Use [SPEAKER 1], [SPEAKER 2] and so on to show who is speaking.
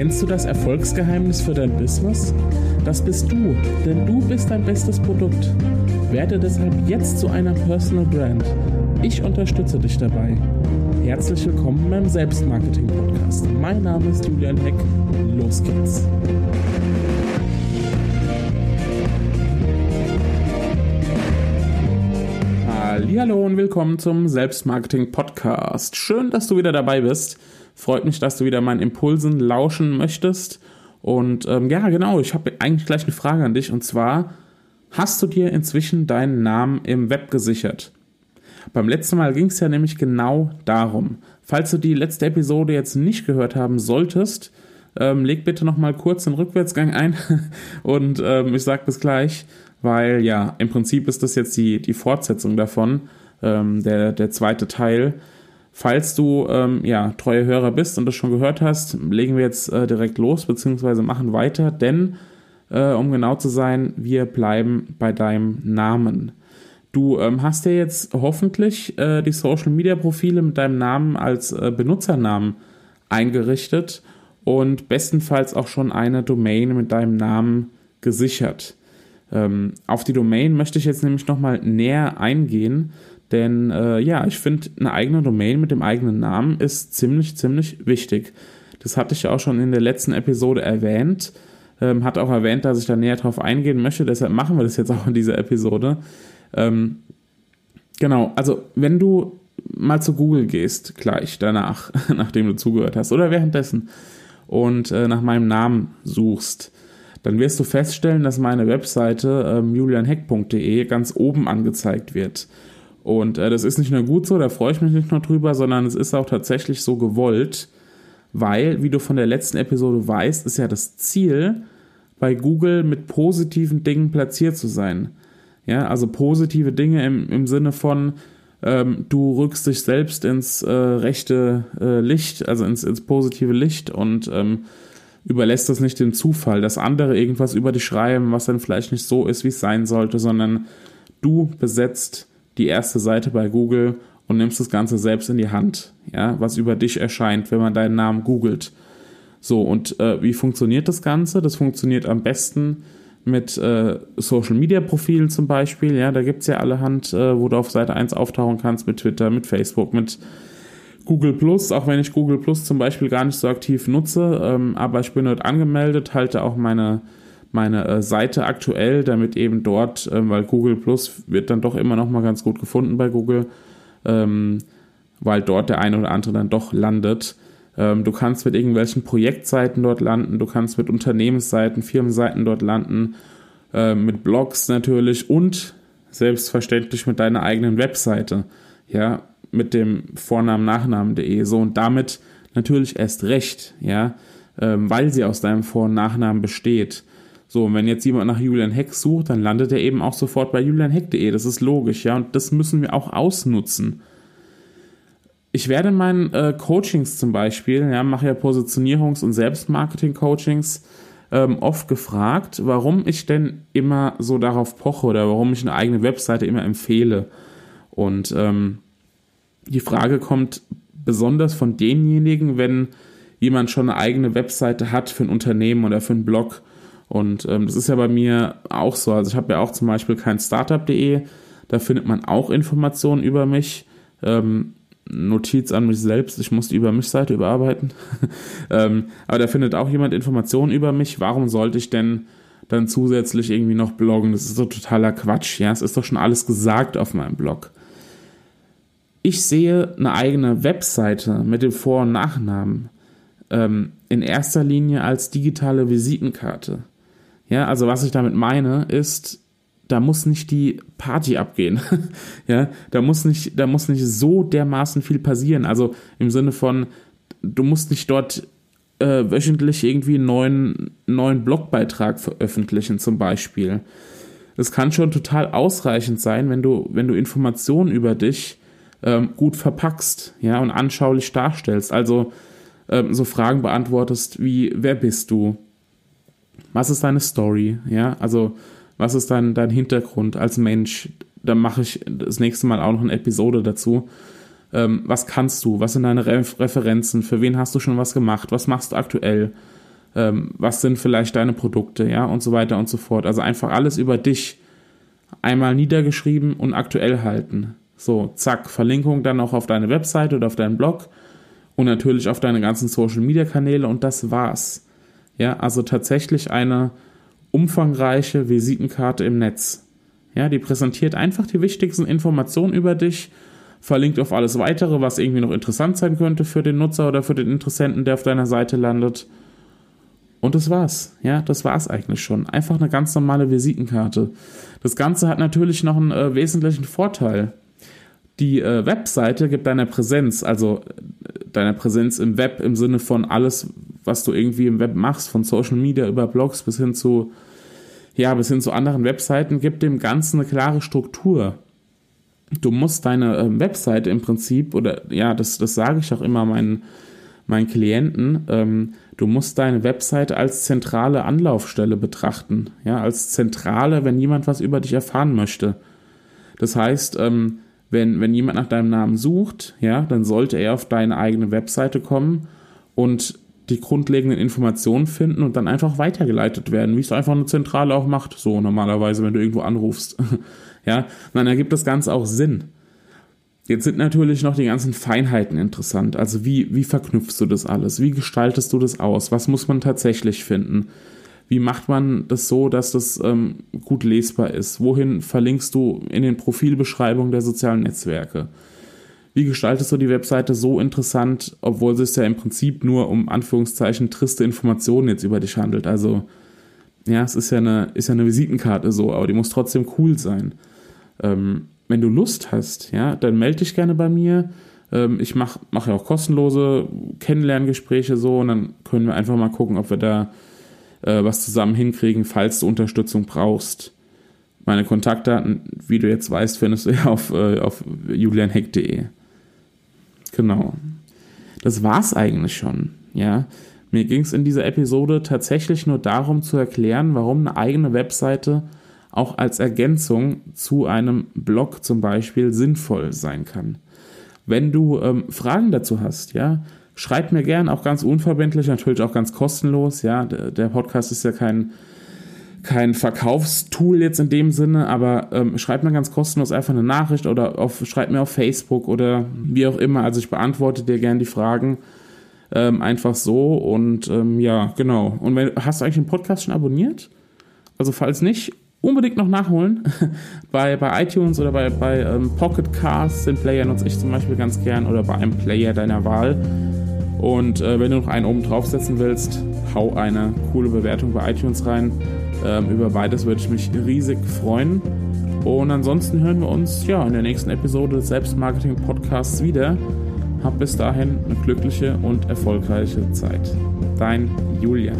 [SPEAKER 1] Kennst du das Erfolgsgeheimnis für dein Business? Das bist du, denn du bist dein bestes Produkt. Werde deshalb jetzt zu einer Personal Brand. Ich unterstütze dich dabei. Herzlich willkommen beim Selbstmarketing-Podcast. Mein Name ist Julian Heck. Los geht's. Hallo und willkommen zum Selbstmarketing Podcast. Schön, dass du wieder dabei bist. Freut mich, dass du wieder meinen Impulsen lauschen möchtest. Und ähm, ja, genau, ich habe eigentlich gleich eine Frage an dich. Und zwar, hast du dir inzwischen deinen Namen im Web gesichert? Beim letzten Mal ging es ja nämlich genau darum. Falls du die letzte Episode jetzt nicht gehört haben solltest, ähm, leg bitte nochmal kurz den Rückwärtsgang ein und ähm, ich sag bis gleich, weil ja, im Prinzip ist das jetzt die, die Fortsetzung davon, ähm, der, der zweite Teil. Falls du ähm, ja, treue Hörer bist und das schon gehört hast, legen wir jetzt äh, direkt los, beziehungsweise machen weiter, denn äh, um genau zu sein, wir bleiben bei deinem Namen. Du ähm, hast ja jetzt hoffentlich äh, die Social Media Profile mit deinem Namen als äh, Benutzernamen eingerichtet und bestenfalls auch schon eine Domain mit deinem Namen gesichert. Ähm, auf die Domain möchte ich jetzt nämlich nochmal näher eingehen, denn äh, ja, ich finde, eine eigene Domain mit dem eigenen Namen ist ziemlich, ziemlich wichtig. Das hatte ich ja auch schon in der letzten Episode erwähnt. Ähm, hat auch erwähnt, dass ich da näher drauf eingehen möchte, deshalb machen wir das jetzt auch in dieser Episode. Ähm, genau, also wenn du mal zu Google gehst, gleich danach, nachdem du zugehört hast, oder währenddessen, und äh, nach meinem Namen suchst, dann wirst du feststellen, dass meine Webseite ähm, julianheck.de ganz oben angezeigt wird. Und äh, das ist nicht nur gut so, da freue ich mich nicht nur drüber, sondern es ist auch tatsächlich so gewollt, weil, wie du von der letzten Episode weißt, ist ja das Ziel, bei Google mit positiven Dingen platziert zu sein. Ja, also positive Dinge im, im Sinne von, ähm, du rückst dich selbst ins äh, rechte äh, Licht, also ins, ins positive Licht und ähm, überlässt das nicht dem Zufall, dass andere irgendwas über dich schreiben, was dann vielleicht nicht so ist, wie es sein sollte, sondern du besetzt die erste Seite bei Google und nimmst das Ganze selbst in die Hand, ja, was über dich erscheint, wenn man deinen Namen googelt. So, und äh, wie funktioniert das Ganze? Das funktioniert am besten mit äh, Social Media Profilen zum Beispiel, ja, da gibt es ja allerhand, äh, wo du auf Seite 1 auftauchen kannst mit Twitter, mit Facebook, mit Google Plus, auch wenn ich Google Plus zum Beispiel gar nicht so aktiv nutze, ähm, aber ich bin dort angemeldet, halte auch meine meine äh, Seite aktuell, damit eben dort, äh, weil Google Plus wird dann doch immer noch mal ganz gut gefunden bei Google, ähm, weil dort der eine oder andere dann doch landet. Ähm, du kannst mit irgendwelchen Projektseiten dort landen, du kannst mit Unternehmensseiten, Firmenseiten dort landen, äh, mit Blogs natürlich und selbstverständlich mit deiner eigenen Webseite, ja, mit dem Vornamen, Nachnamen.de, so und damit natürlich erst recht, ja, ähm, weil sie aus deinem Vor- und Nachnamen besteht. So, und wenn jetzt jemand nach Julian Heck sucht, dann landet er eben auch sofort bei julianheck.de. Das ist logisch, ja. Und das müssen wir auch ausnutzen. Ich werde in meinen äh, Coachings zum Beispiel, ja, mache ja Positionierungs- und Selbstmarketing-Coachings, ähm, oft gefragt, warum ich denn immer so darauf poche oder warum ich eine eigene Webseite immer empfehle. Und ähm, die Frage kommt besonders von denjenigen, wenn jemand schon eine eigene Webseite hat für ein Unternehmen oder für einen Blog und ähm, das ist ja bei mir auch so. Also ich habe ja auch zum Beispiel kein Startup.de. Da findet man auch Informationen über mich. Ähm, Notiz an mich selbst, ich muss die über mich Seite überarbeiten. ähm, aber da findet auch jemand Informationen über mich. Warum sollte ich denn dann zusätzlich irgendwie noch bloggen? Das ist so totaler Quatsch. Ja, es ist doch schon alles gesagt auf meinem Blog. Ich sehe eine eigene Webseite mit dem Vor- und Nachnamen ähm, in erster Linie als digitale Visitenkarte. Ja, also was ich damit meine, ist, da muss nicht die Party abgehen. ja, da muss nicht, da muss nicht so dermaßen viel passieren. Also im Sinne von, du musst nicht dort äh, wöchentlich irgendwie einen neuen, neuen Blogbeitrag veröffentlichen, zum Beispiel. Es kann schon total ausreichend sein, wenn du, wenn du Informationen über dich ähm, gut verpackst, ja, und anschaulich darstellst. Also ähm, so Fragen beantwortest wie, wer bist du? Was ist deine Story, ja, also was ist dein, dein Hintergrund als Mensch, dann mache ich das nächste Mal auch noch eine Episode dazu. Ähm, was kannst du? Was sind deine Re Referenzen? Für wen hast du schon was gemacht? Was machst du aktuell? ähm, was sind vielleicht deine Produkte, ja, und so weiter und so fort. Also einfach alles über dich einmal niedergeschrieben und aktuell halten. So, zack, Verlinkung dann auch auf deine Webseite oder auf deinen Blog und natürlich auf deine ganzen Social Media Kanäle und das war's. Ja, also tatsächlich eine umfangreiche Visitenkarte im Netz. Ja, die präsentiert einfach die wichtigsten Informationen über dich, verlinkt auf alles weitere, was irgendwie noch interessant sein könnte für den Nutzer oder für den Interessenten, der auf deiner Seite landet. Und das war's. Ja, das war's eigentlich schon. Einfach eine ganz normale Visitenkarte. Das Ganze hat natürlich noch einen äh, wesentlichen Vorteil. Die äh, Webseite gibt deiner Präsenz, also äh, deiner Präsenz im Web im Sinne von alles, was du irgendwie im Web machst, von Social Media über Blogs bis hin zu ja, bis hin zu anderen Webseiten, gibt dem Ganzen eine klare Struktur. Du musst deine äh, Webseite im Prinzip, oder ja, das, das sage ich auch immer meinen, meinen Klienten, ähm, du musst deine Webseite als zentrale Anlaufstelle betrachten. Ja, als zentrale, wenn jemand was über dich erfahren möchte. Das heißt, ähm, wenn, wenn jemand nach deinem Namen sucht, ja, dann sollte er auf deine eigene Webseite kommen und die grundlegenden Informationen finden und dann einfach weitergeleitet werden, wie es einfach eine Zentrale auch macht, so normalerweise, wenn du irgendwo anrufst. ja, dann ergibt das Ganze auch Sinn. Jetzt sind natürlich noch die ganzen Feinheiten interessant. Also wie, wie verknüpfst du das alles? Wie gestaltest du das aus? Was muss man tatsächlich finden? Wie macht man das so, dass das ähm, gut lesbar ist? Wohin verlinkst du in den Profilbeschreibungen der sozialen Netzwerke? wie gestaltest du die Webseite so interessant, obwohl es ja im Prinzip nur um Anführungszeichen triste Informationen jetzt über dich handelt. Also, ja, es ist ja eine, ist ja eine Visitenkarte so, aber die muss trotzdem cool sein. Ähm, wenn du Lust hast, ja, dann melde dich gerne bei mir. Ähm, ich mache mach ja auch kostenlose Kennenlerngespräche so und dann können wir einfach mal gucken, ob wir da äh, was zusammen hinkriegen, falls du Unterstützung brauchst. Meine Kontaktdaten, wie du jetzt weißt, findest du ja auf, äh, auf julianheck.de. Genau. Das war's eigentlich schon, ja. Mir ging es in dieser Episode tatsächlich nur darum zu erklären, warum eine eigene Webseite auch als Ergänzung zu einem Blog zum Beispiel sinnvoll sein kann. Wenn du ähm, Fragen dazu hast, ja, schreib mir gern, auch ganz unverbindlich, natürlich auch ganz kostenlos, ja. Der, Podcast ist ja kein kein Verkaufstool jetzt in dem Sinne, aber ähm, schreibt mir ganz kostenlos einfach eine Nachricht oder auf, schreibt mir auf Facebook oder wie auch immer. Also ich beantworte dir gerne die Fragen ähm, einfach so und ähm, ja, genau. Und wenn, hast du eigentlich den Podcast schon abonniert? Also falls nicht, unbedingt noch nachholen. bei, bei iTunes oder bei, bei ähm, Pocket Cast den Player nutze ich zum Beispiel ganz gern oder bei einem Player deiner Wahl. Und äh, wenn du noch einen oben draufsetzen willst, hau eine coole Bewertung bei iTunes rein. Ähm, über beides würde ich mich riesig freuen. Und ansonsten hören wir uns ja in der nächsten Episode des Selbstmarketing Podcasts wieder. Hab bis dahin eine glückliche und erfolgreiche Zeit. Dein Julian.